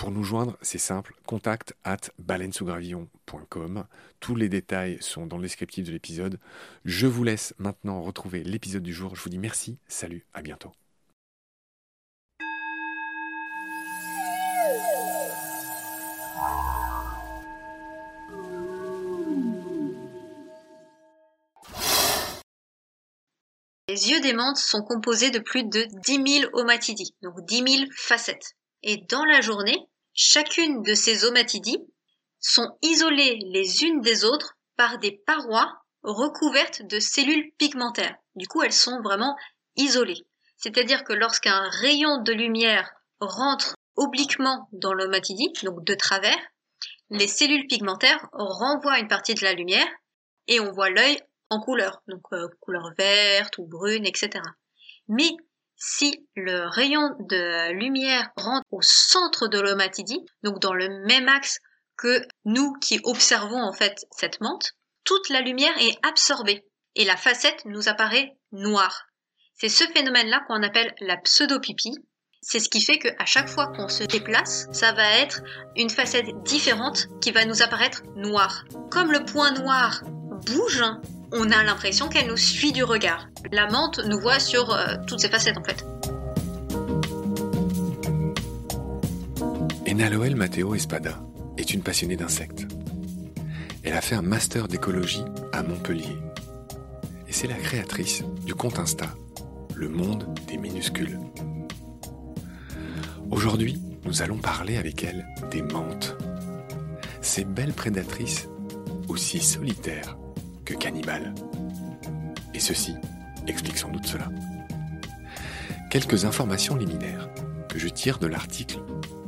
Pour nous joindre, c'est simple, contact at baleinesougravillon.com. Tous les détails sont dans le descriptif de l'épisode. Je vous laisse maintenant retrouver l'épisode du jour. Je vous dis merci, salut, à bientôt. Les yeux des menthes sont composés de plus de 10 000 omatidies, donc 10 000 facettes. Et dans la journée, chacune de ces omatidies sont isolées les unes des autres par des parois recouvertes de cellules pigmentaires. Du coup, elles sont vraiment isolées. C'est-à-dire que lorsqu'un rayon de lumière rentre obliquement dans l'omatidie, donc de travers, les cellules pigmentaires renvoient une partie de la lumière et on voit l'œil en couleur, donc euh, couleur verte ou brune, etc. Mais si le rayon de lumière rentre au centre de l'omatidie, donc dans le même axe que nous qui observons en fait cette menthe, toute la lumière est absorbée et la facette nous apparaît noire. C'est ce phénomène-là qu'on appelle la pseudopipie. C'est ce qui fait qu'à chaque fois qu'on se déplace, ça va être une facette différente qui va nous apparaître noire. Comme le point noir bouge, on a l'impression qu'elle nous suit du regard. La menthe nous voit sur euh, toutes ses facettes en fait. Enaloel Matteo Espada est une passionnée d'insectes. Elle a fait un master d'écologie à Montpellier. Et c'est la créatrice du compte Insta, Le Monde des Minuscules. Aujourd'hui, nous allons parler avec elle des menthes. Ces belles prédatrices, aussi solitaires que cannibales. Et ceci explique sans doute cela. Quelques informations liminaires que je tire de l'article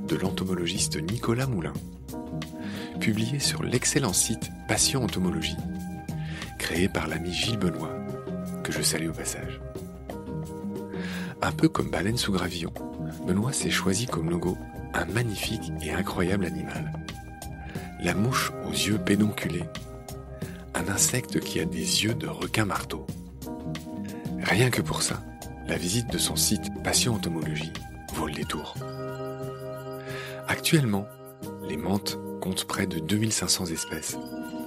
de l'entomologiste Nicolas Moulin, publié sur l'excellent site Passion Entomologie, créé par l'ami Gilles Benoît, que je salue au passage. Un peu comme Baleine sous gravillon, Benoît s'est choisi comme logo un magnifique et incroyable animal. La mouche aux yeux pédonculés. Un insecte qui a des yeux de requin marteau. Rien que pour ça, la visite de son site Passion Entomologie vaut le détour. Actuellement, les menthes comptent près de 2500 espèces,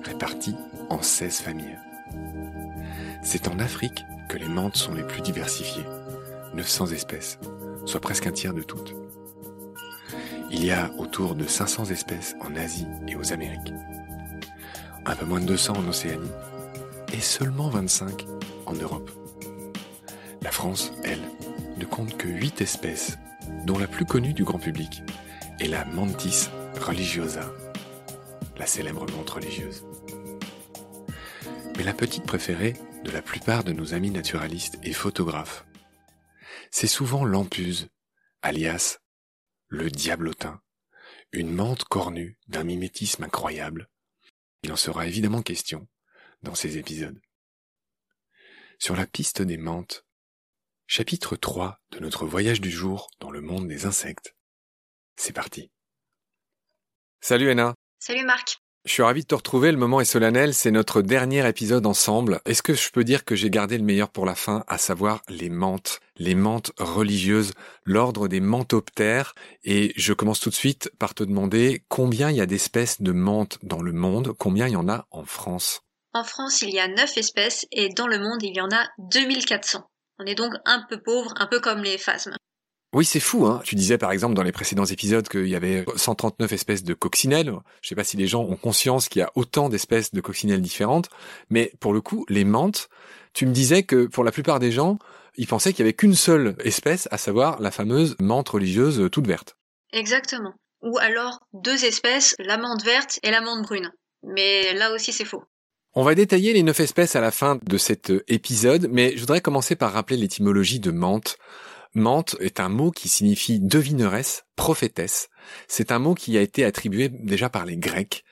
réparties en 16 familles. C'est en Afrique que les menthes sont les plus diversifiées, 900 espèces, soit presque un tiers de toutes. Il y a autour de 500 espèces en Asie et aux Amériques, un peu moins de 200 en Océanie, et seulement 25 en Europe. La France, elle, ne compte que 8 espèces, dont la plus connue du grand public est la Mantis religiosa, la célèbre montre religieuse. Mais la petite préférée de la plupart de nos amis naturalistes et photographes, c'est souvent l'ampuse, alias le diablotin, une menthe cornue d'un mimétisme incroyable. Il en sera évidemment question dans ces épisodes. Sur la piste des menthes, chapitre 3 de notre voyage du jour dans le monde des insectes. C'est parti. Salut Anna. Salut Marc. Je suis ravi de te retrouver, le moment est solennel, c'est notre dernier épisode ensemble. Est-ce que je peux dire que j'ai gardé le meilleur pour la fin, à savoir les menthes, les menthes religieuses, l'ordre des mentoptères, et je commence tout de suite par te demander combien il y a d'espèces de menthes dans le monde, combien il y en a en France? En France, il y a 9 espèces, et dans le monde, il y en a 2400. On est donc un peu pauvre, un peu comme les phasmes. Oui, c'est fou. Hein. Tu disais par exemple dans les précédents épisodes qu'il y avait 139 espèces de coccinelles. Je sais pas si les gens ont conscience qu'il y a autant d'espèces de coccinelles différentes, mais pour le coup, les menthes, tu me disais que pour la plupart des gens, ils pensaient qu'il y avait qu'une seule espèce, à savoir la fameuse menthe religieuse toute verte. Exactement. Ou alors deux espèces, la menthe verte et la menthe brune. Mais là aussi, c'est faux. On va détailler les neuf espèces à la fin de cet épisode, mais je voudrais commencer par rappeler l'étymologie de menthe. Mante est un mot qui signifie devineresse, prophétesse. C'est un mot qui a été attribué déjà par les Grecs.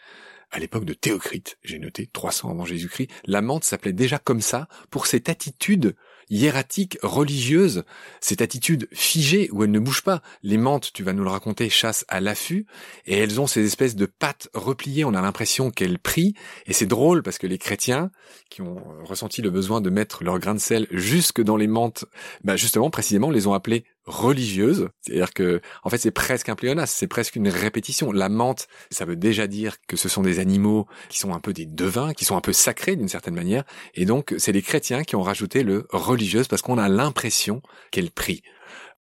À l'époque de Théocrite, j'ai noté 300 avant Jésus-Christ, la menthe s'appelait déjà comme ça pour cette attitude hiératique, religieuse, cette attitude figée où elle ne bouge pas. Les menthes, tu vas nous le raconter, chassent à l'affût et elles ont ces espèces de pattes repliées. On a l'impression qu'elles prient et c'est drôle parce que les chrétiens qui ont ressenti le besoin de mettre leur grain de sel jusque dans les menthes, bah justement, précisément, les ont appelées religieuse, c'est-à-dire que en fait c'est presque un pléonasme, c'est presque une répétition. La menthe, ça veut déjà dire que ce sont des animaux qui sont un peu des devins, qui sont un peu sacrés d'une certaine manière, et donc c'est les chrétiens qui ont rajouté le religieuse parce qu'on a l'impression qu'elle prie.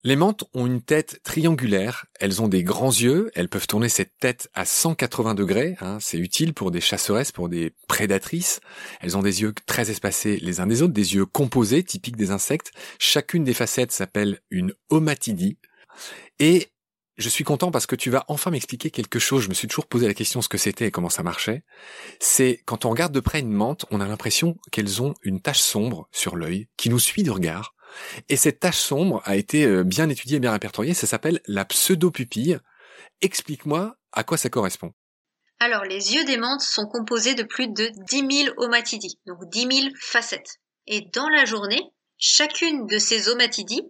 Les menthes ont une tête triangulaire, elles ont des grands yeux, elles peuvent tourner cette tête à 180 degrés, hein, c'est utile pour des chasseresses, pour des prédatrices. Elles ont des yeux très espacés les uns des autres, des yeux composés, typiques des insectes. Chacune des facettes s'appelle une omatidie. Et je suis content parce que tu vas enfin m'expliquer quelque chose. Je me suis toujours posé la question ce que c'était et comment ça marchait. C'est quand on regarde de près une menthe, on a l'impression qu'elles ont une tache sombre sur l'œil qui nous suit du regard et cette tache sombre a été euh, bien étudiée, bien répertoriée. Ça s'appelle la pseudopupille. Explique-moi à quoi ça correspond. Alors, les yeux des menthes sont composés de plus de 10 000 omatidies, donc 10 000 facettes. Et dans la journée, chacune de ces omatidies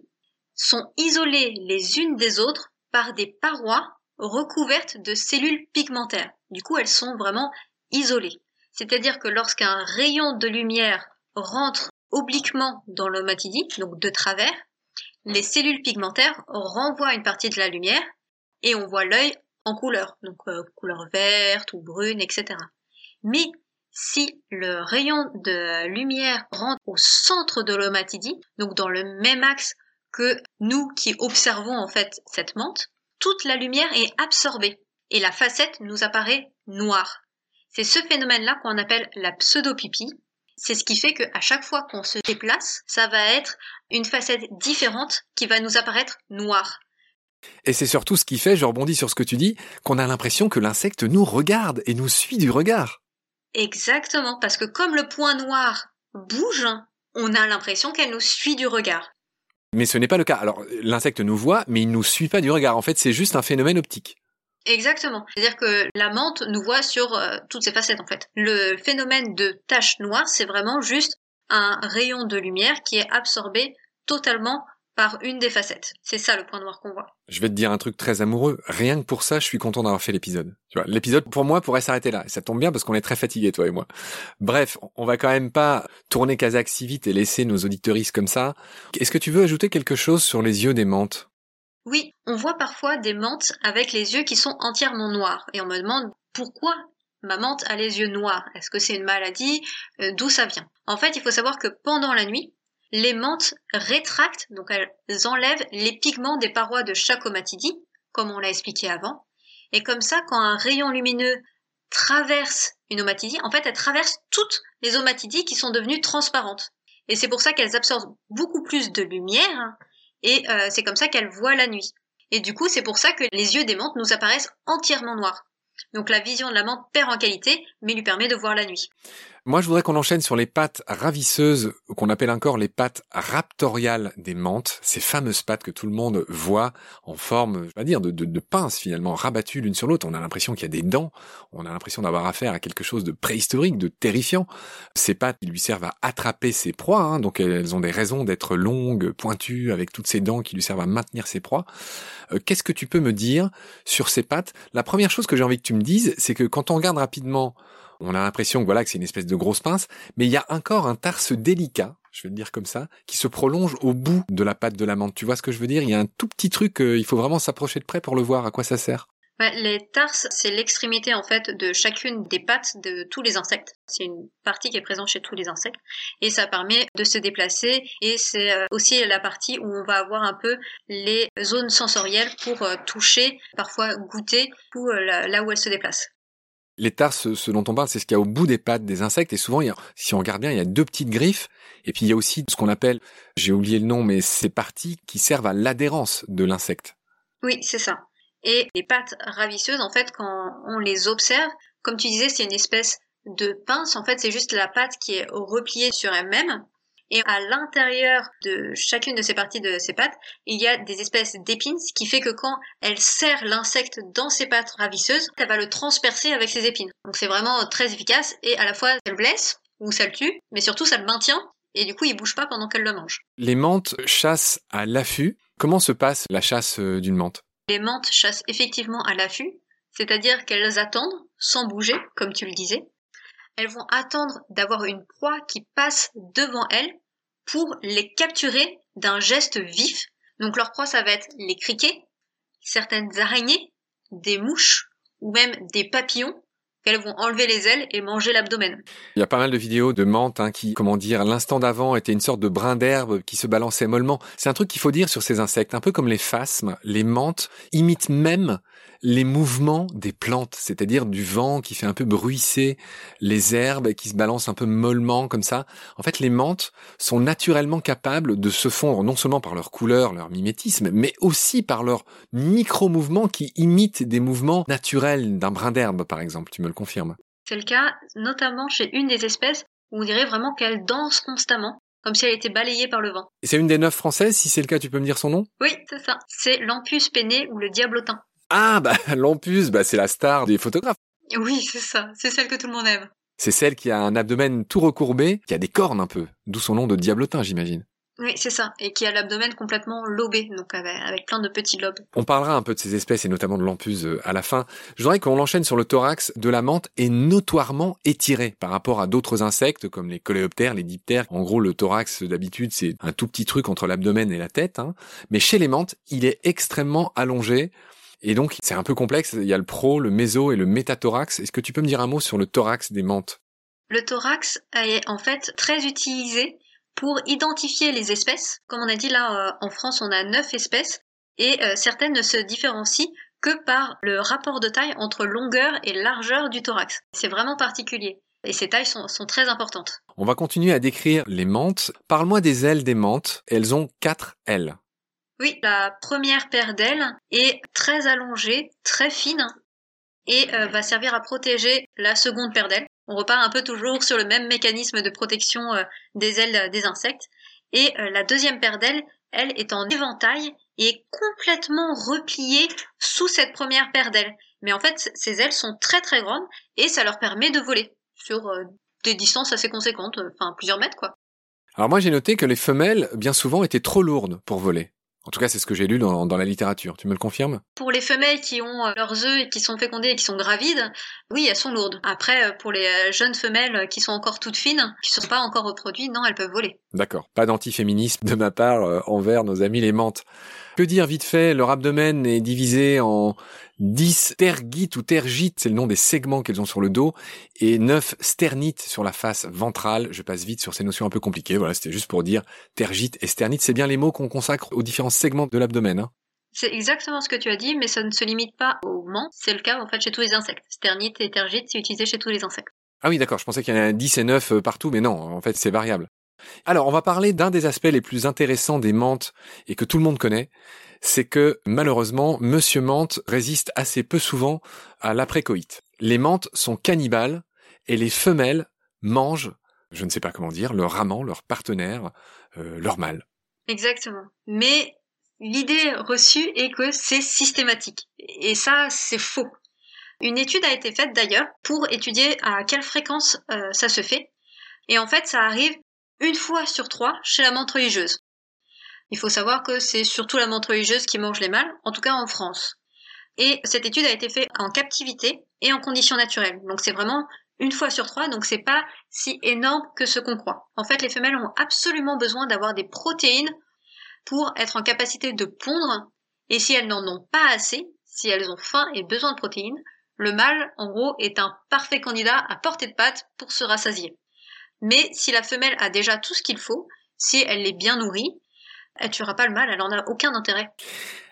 sont isolées les unes des autres par des parois recouvertes de cellules pigmentaires. Du coup, elles sont vraiment isolées. C'est-à-dire que lorsqu'un rayon de lumière rentre obliquement dans l'omatidie, donc de travers, les cellules pigmentaires renvoient une partie de la lumière et on voit l'œil en couleur, donc euh, couleur verte ou brune, etc. Mais si le rayon de lumière rentre au centre de l'omatidie, donc dans le même axe que nous qui observons en fait cette menthe, toute la lumière est absorbée et la facette nous apparaît noire. C'est ce phénomène-là qu'on appelle la pseudopupille c'est ce qui fait qu'à chaque fois qu'on se déplace, ça va être une facette différente qui va nous apparaître noire. Et c'est surtout ce qui fait, je rebondis sur ce que tu dis, qu'on a l'impression que l'insecte nous regarde et nous suit du regard. Exactement, parce que comme le point noir bouge, on a l'impression qu'elle nous suit du regard. Mais ce n'est pas le cas. Alors, l'insecte nous voit, mais il ne nous suit pas du regard. En fait, c'est juste un phénomène optique. Exactement. C'est-à-dire que la menthe nous voit sur euh, toutes ses facettes en fait. Le phénomène de tache noire, c'est vraiment juste un rayon de lumière qui est absorbé totalement par une des facettes. C'est ça le point noir qu'on voit. Je vais te dire un truc très amoureux. Rien que pour ça, je suis content d'avoir fait l'épisode. Tu vois, l'épisode pour moi pourrait s'arrêter là. Ça tombe bien parce qu'on est très fatigués, toi et moi. Bref, on va quand même pas tourner Kazakh si vite et laisser nos auditoristes comme ça. Est-ce que tu veux ajouter quelque chose sur les yeux des menthes? Oui, on voit parfois des menthes avec les yeux qui sont entièrement noirs et on me demande pourquoi ma menthe a les yeux noirs? Est-ce que c'est une maladie? Euh, D'où ça vient? En fait, il faut savoir que pendant la nuit, les menthes rétractent, donc elles enlèvent les pigments des parois de chaque omatidie, comme on l'a expliqué avant. Et comme ça, quand un rayon lumineux traverse une omatidie, en fait, elle traverse toutes les omatidies qui sont devenues transparentes. Et c'est pour ça qu'elles absorbent beaucoup plus de lumière et euh, c'est comme ça qu'elle voit la nuit. Et du coup, c'est pour ça que les yeux des menthes nous apparaissent entièrement noirs. Donc la vision de la menthe perd en qualité, mais lui permet de voir la nuit. Moi, je voudrais qu'on enchaîne sur les pattes ravisseuses, qu'on appelle encore les pattes raptoriales des menthes, ces fameuses pattes que tout le monde voit en forme, je vais dire, de, de, de pince finalement, rabattues l'une sur l'autre. On a l'impression qu'il y a des dents, on a l'impression d'avoir affaire à quelque chose de préhistorique, de terrifiant. Ces pattes, ils lui servent à attraper ses proies, hein, donc elles ont des raisons d'être longues, pointues, avec toutes ces dents qui lui servent à maintenir ses proies. Euh, Qu'est-ce que tu peux me dire sur ces pattes? La première chose que j'ai envie que tu me dises, c'est que quand on regarde rapidement on a l'impression que voilà que c'est une espèce de grosse pince, mais il y a encore un tarse délicat, je vais le dire comme ça, qui se prolonge au bout de la patte de la. Tu vois ce que je veux dire? Il y a un tout petit truc, euh, il faut vraiment s'approcher de près pour le voir. À quoi ça sert les tarses, c'est l'extrémité en fait de chacune des pattes de tous les insectes. C'est une partie qui est présente chez tous les insectes et ça permet de se déplacer et c'est euh, aussi la partie où on va avoir un peu les zones sensorielles pour euh, toucher, parfois goûter, là où elles se déplacent. Les tarses, ce dont on parle, c'est ce qu'il y a au bout des pattes des insectes. Et souvent, si on regarde bien, il y a deux petites griffes. Et puis, il y a aussi ce qu'on appelle, j'ai oublié le nom, mais ces parties qui servent à l'adhérence de l'insecte. Oui, c'est ça. Et les pattes ravisseuses, en fait, quand on les observe, comme tu disais, c'est une espèce de pince. En fait, c'est juste la patte qui est repliée sur elle-même. Et à l'intérieur de chacune de ces parties de ces pattes, il y a des espèces d'épines, ce qui fait que quand elle serre l'insecte dans ses pattes ravisseuses, elle va le transpercer avec ses épines. Donc c'est vraiment très efficace et à la fois ça le blesse ou ça le tue, mais surtout ça le maintient et du coup il bouge pas pendant qu'elle le mange. Les menthes chassent à l'affût. Comment se passe la chasse euh, d'une menthe? Les menthes chassent effectivement à l'affût, c'est-à-dire qu'elles attendent sans bouger, comme tu le disais, elles vont attendre d'avoir une proie qui passe devant elles pour les capturer d'un geste vif. Donc leur proie, ça va être les criquets, certaines araignées, des mouches ou même des papillons qu'elles vont enlever les ailes et manger l'abdomen. Il y a pas mal de vidéos de menthes hein, qui, comment dire, l'instant d'avant était une sorte de brin d'herbe qui se balançait mollement. C'est un truc qu'il faut dire sur ces insectes, un peu comme les phasmes, les menthes imitent même les mouvements des plantes, c'est-à-dire du vent qui fait un peu bruisser les herbes et qui se balancent un peu mollement comme ça. En fait, les menthes sont naturellement capables de se fondre non seulement par leur couleur, leur mimétisme, mais aussi par leurs micro-mouvements qui imitent des mouvements naturels d'un brin d'herbe, par exemple. Tu me le confirmes C'est le cas notamment chez une des espèces où on dirait vraiment qu'elle danse constamment comme si elle était balayée par le vent. Et c'est une des neuf françaises, si c'est le cas, tu peux me dire son nom? Oui, c'est ça. C'est l'Ampus peiné ou le diablotin. Ah, bah, Lampus, bah, c'est la star des photographes. Oui, c'est ça. C'est celle que tout le monde aime. C'est celle qui a un abdomen tout recourbé, qui a des cornes un peu. D'où son nom de diablotin, j'imagine. Oui, c'est ça. Et qui a l'abdomen complètement lobé, donc avec, avec, plein de petits lobes. On parlera un peu de ces espèces et notamment de l'ampus euh, à la fin. Je voudrais qu'on l'enchaîne sur le thorax de la menthe est notoirement étiré par rapport à d'autres insectes comme les coléoptères, les diptères. En gros, le thorax d'habitude, c'est un tout petit truc entre l'abdomen et la tête. Hein. Mais chez les menthes, il est extrêmement allongé. Et donc, c'est un peu complexe. Il y a le pro, le méso et le métathorax. Est-ce que tu peux me dire un mot sur le thorax des menthes Le thorax est en fait très utilisé pour identifier les espèces. Comme on a dit là, en France, on a neuf espèces et euh, certaines ne se différencient que par le rapport de taille entre longueur et largeur du thorax. C'est vraiment particulier. Et ces tailles sont, sont, très importantes. On va continuer à décrire les menthes. Parle-moi des ailes des menthes. Elles ont quatre ailes. Oui, la première paire d'ailes est très allongée, très fine, et euh, va servir à protéger la seconde paire d'ailes. On repart un peu toujours sur le même mécanisme de protection euh, des ailes des insectes. Et euh, la deuxième paire d'ailes, elle est en éventail et est complètement repliée sous cette première paire d'ailes. Mais en fait, ces ailes sont très très grandes et ça leur permet de voler sur des distances assez conséquentes, enfin plusieurs mètres quoi. Alors moi j'ai noté que les femelles, bien souvent, étaient trop lourdes pour voler. En tout cas, c'est ce que j'ai lu dans, dans, la littérature. Tu me le confirmes? Pour les femelles qui ont euh, leurs œufs et qui sont fécondées et qui sont gravides, oui, elles sont lourdes. Après, euh, pour les euh, jeunes femelles qui sont encore toutes fines, qui ne sont pas encore reproduites, non, elles peuvent voler. D'accord. Pas d'antiféminisme de ma part envers nos amis les menthes. Que dire vite fait Leur abdomen est divisé en 10 tergites ou tergites, c'est le nom des segments qu'elles ont sur le dos, et 9 sternites sur la face ventrale. Je passe vite sur ces notions un peu compliquées. Voilà, c'était juste pour dire tergite et sternite. C'est bien les mots qu'on consacre aux différents segments de l'abdomen. Hein c'est exactement ce que tu as dit, mais ça ne se limite pas aux menthes. C'est le cas en fait chez tous les insectes. Sternite et tergite, c'est utilisé chez tous les insectes. Ah oui, d'accord. Je pensais qu'il y en avait 10 et 9 partout, mais non. En fait, c'est variable. Alors, on va parler d'un des aspects les plus intéressants des menthes et que tout le monde connaît, c'est que malheureusement, Monsieur Mante résiste assez peu souvent à l'après-coït. Les mantes sont cannibales et les femelles mangent, je ne sais pas comment dire, leur amant, leur partenaire, euh, leur mâle. Exactement. Mais l'idée reçue est que c'est systématique. Et ça, c'est faux. Une étude a été faite d'ailleurs pour étudier à quelle fréquence euh, ça se fait. Et en fait, ça arrive une fois sur trois chez la menthe religieuse. Il faut savoir que c'est surtout la menthe religieuse qui mange les mâles, en tout cas en France. Et cette étude a été faite en captivité et en conditions naturelles. Donc c'est vraiment une fois sur trois, donc c'est pas si énorme que ce qu'on croit. En fait, les femelles ont absolument besoin d'avoir des protéines pour être en capacité de pondre, et si elles n'en ont pas assez, si elles ont faim et besoin de protéines, le mâle, en gros, est un parfait candidat à portée de patte pour se rassasier. Mais si la femelle a déjà tout ce qu'il faut, si elle est bien nourrie, elle tuera pas le mâle, elle en a aucun intérêt.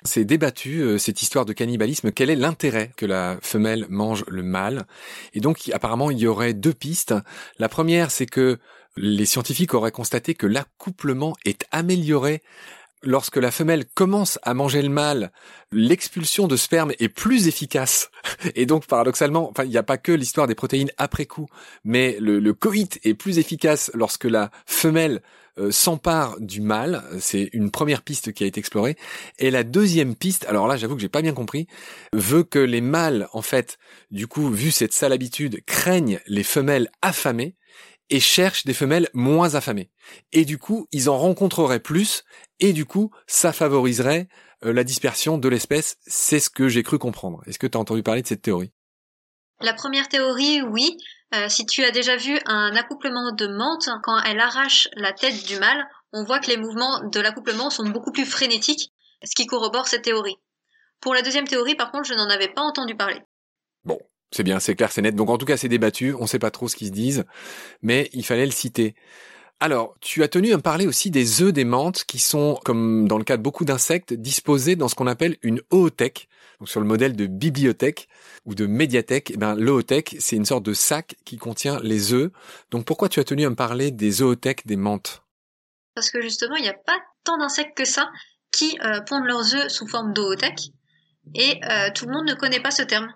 C'est débattu euh, cette histoire de cannibalisme. Quel est l'intérêt que la femelle mange le mâle Et donc apparemment il y aurait deux pistes. La première, c'est que les scientifiques auraient constaté que l'accouplement est amélioré lorsque la femelle commence à manger le mâle, l'expulsion de sperme est plus efficace. Et donc, paradoxalement, enfin, il n'y a pas que l'histoire des protéines après coup, mais le, coït est plus efficace lorsque la femelle euh, s'empare du mâle. C'est une première piste qui a été explorée. Et la deuxième piste, alors là, j'avoue que j'ai pas bien compris, veut que les mâles, en fait, du coup, vu cette sale habitude, craignent les femelles affamées et cherchent des femelles moins affamées. Et du coup, ils en rencontreraient plus, et du coup, ça favoriserait euh, la dispersion de l'espèce. C'est ce que j'ai cru comprendre. Est-ce que tu as entendu parler de cette théorie? La première théorie, oui. Euh, si tu as déjà vu un accouplement de menthe, quand elle arrache la tête du mâle, on voit que les mouvements de l'accouplement sont beaucoup plus frénétiques, ce qui corrobore cette théorie. Pour la deuxième théorie, par contre, je n'en avais pas entendu parler. Bon, c'est bien, c'est clair, c'est net. Donc en tout cas, c'est débattu, on ne sait pas trop ce qu'ils se disent, mais il fallait le citer. Alors, tu as tenu à me parler aussi des œufs des menthes qui sont, comme dans le cas de beaucoup d'insectes, disposés dans ce qu'on appelle une oothèque. Donc sur le modèle de bibliothèque ou de médiathèque, eh ben, l'oothèque, c'est une sorte de sac qui contient les œufs. Donc pourquoi tu as tenu à me parler des oothèques des menthes? Parce que justement, il n'y a pas tant d'insectes que ça qui euh, pondent leurs œufs sous forme d'oothèque. Et euh, tout le monde ne connaît pas ce terme.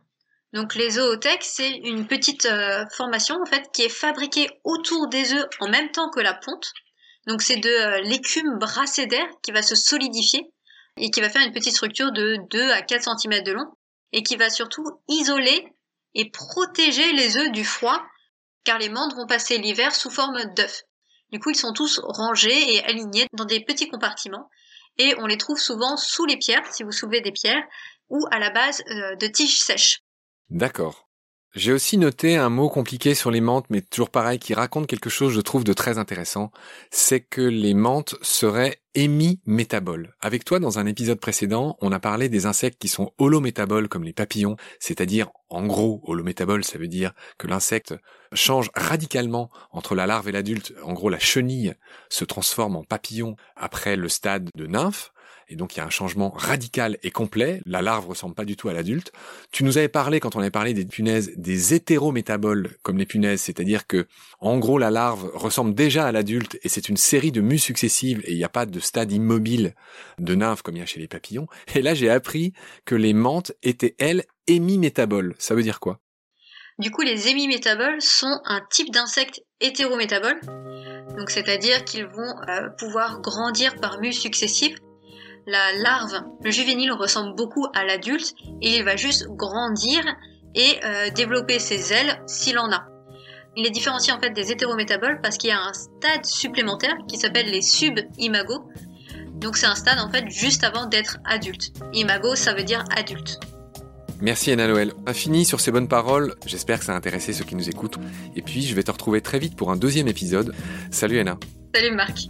Donc les zoothèques, c'est une petite euh, formation en fait qui est fabriquée autour des œufs en même temps que la ponte. Donc c'est de euh, l'écume brassée d'air qui va se solidifier et qui va faire une petite structure de 2 à 4 cm de long et qui va surtout isoler et protéger les œufs du froid car les mandres vont passer l'hiver sous forme d'œufs. Du coup, ils sont tous rangés et alignés dans des petits compartiments et on les trouve souvent sous les pierres si vous soulevez des pierres ou à la base euh, de tiges sèches. D'accord. J'ai aussi noté un mot compliqué sur les menthes, mais toujours pareil, qui raconte quelque chose, je trouve, de très intéressant. C'est que les menthes seraient hémimétaboles. Avec toi, dans un épisode précédent, on a parlé des insectes qui sont holométaboles, comme les papillons, c'est-à-dire, en gros, holométabole, ça veut dire que l'insecte change radicalement entre la larve et l'adulte. En gros, la chenille se transforme en papillon après le stade de nymphe et donc il y a un changement radical et complet. La larve ressemble pas du tout à l'adulte. Tu nous avais parlé quand on avait parlé des punaises des hétérométaboles comme les punaises, c'est-à-dire que en gros la larve ressemble déjà à l'adulte et c'est une série de mues successives et il n'y a pas de stade immobile de nymphe comme il y a chez les papillons. Et là j'ai appris que les menthes étaient elles hémimétaboles. Ça veut dire quoi? Du coup, les hémimétaboles sont un type d'insectes hétérométaboles, donc c'est-à-dire qu'ils vont euh, pouvoir grandir par mues successives la larve, le juvénile ressemble beaucoup à l'adulte et il va juste grandir et euh, développer ses ailes s'il en a. Il est différencié en fait des hétérométaboles parce qu'il y a un stade supplémentaire qui s'appelle les sub-imago. Donc c'est un stade en fait juste avant d'être adulte. Imago ça veut dire adulte. Merci Anna Noël. On a fini sur ces bonnes paroles. J'espère que ça a intéressé ceux qui nous écoutent. Et puis je vais te retrouver très vite pour un deuxième épisode. Salut Anna. Salut Marc.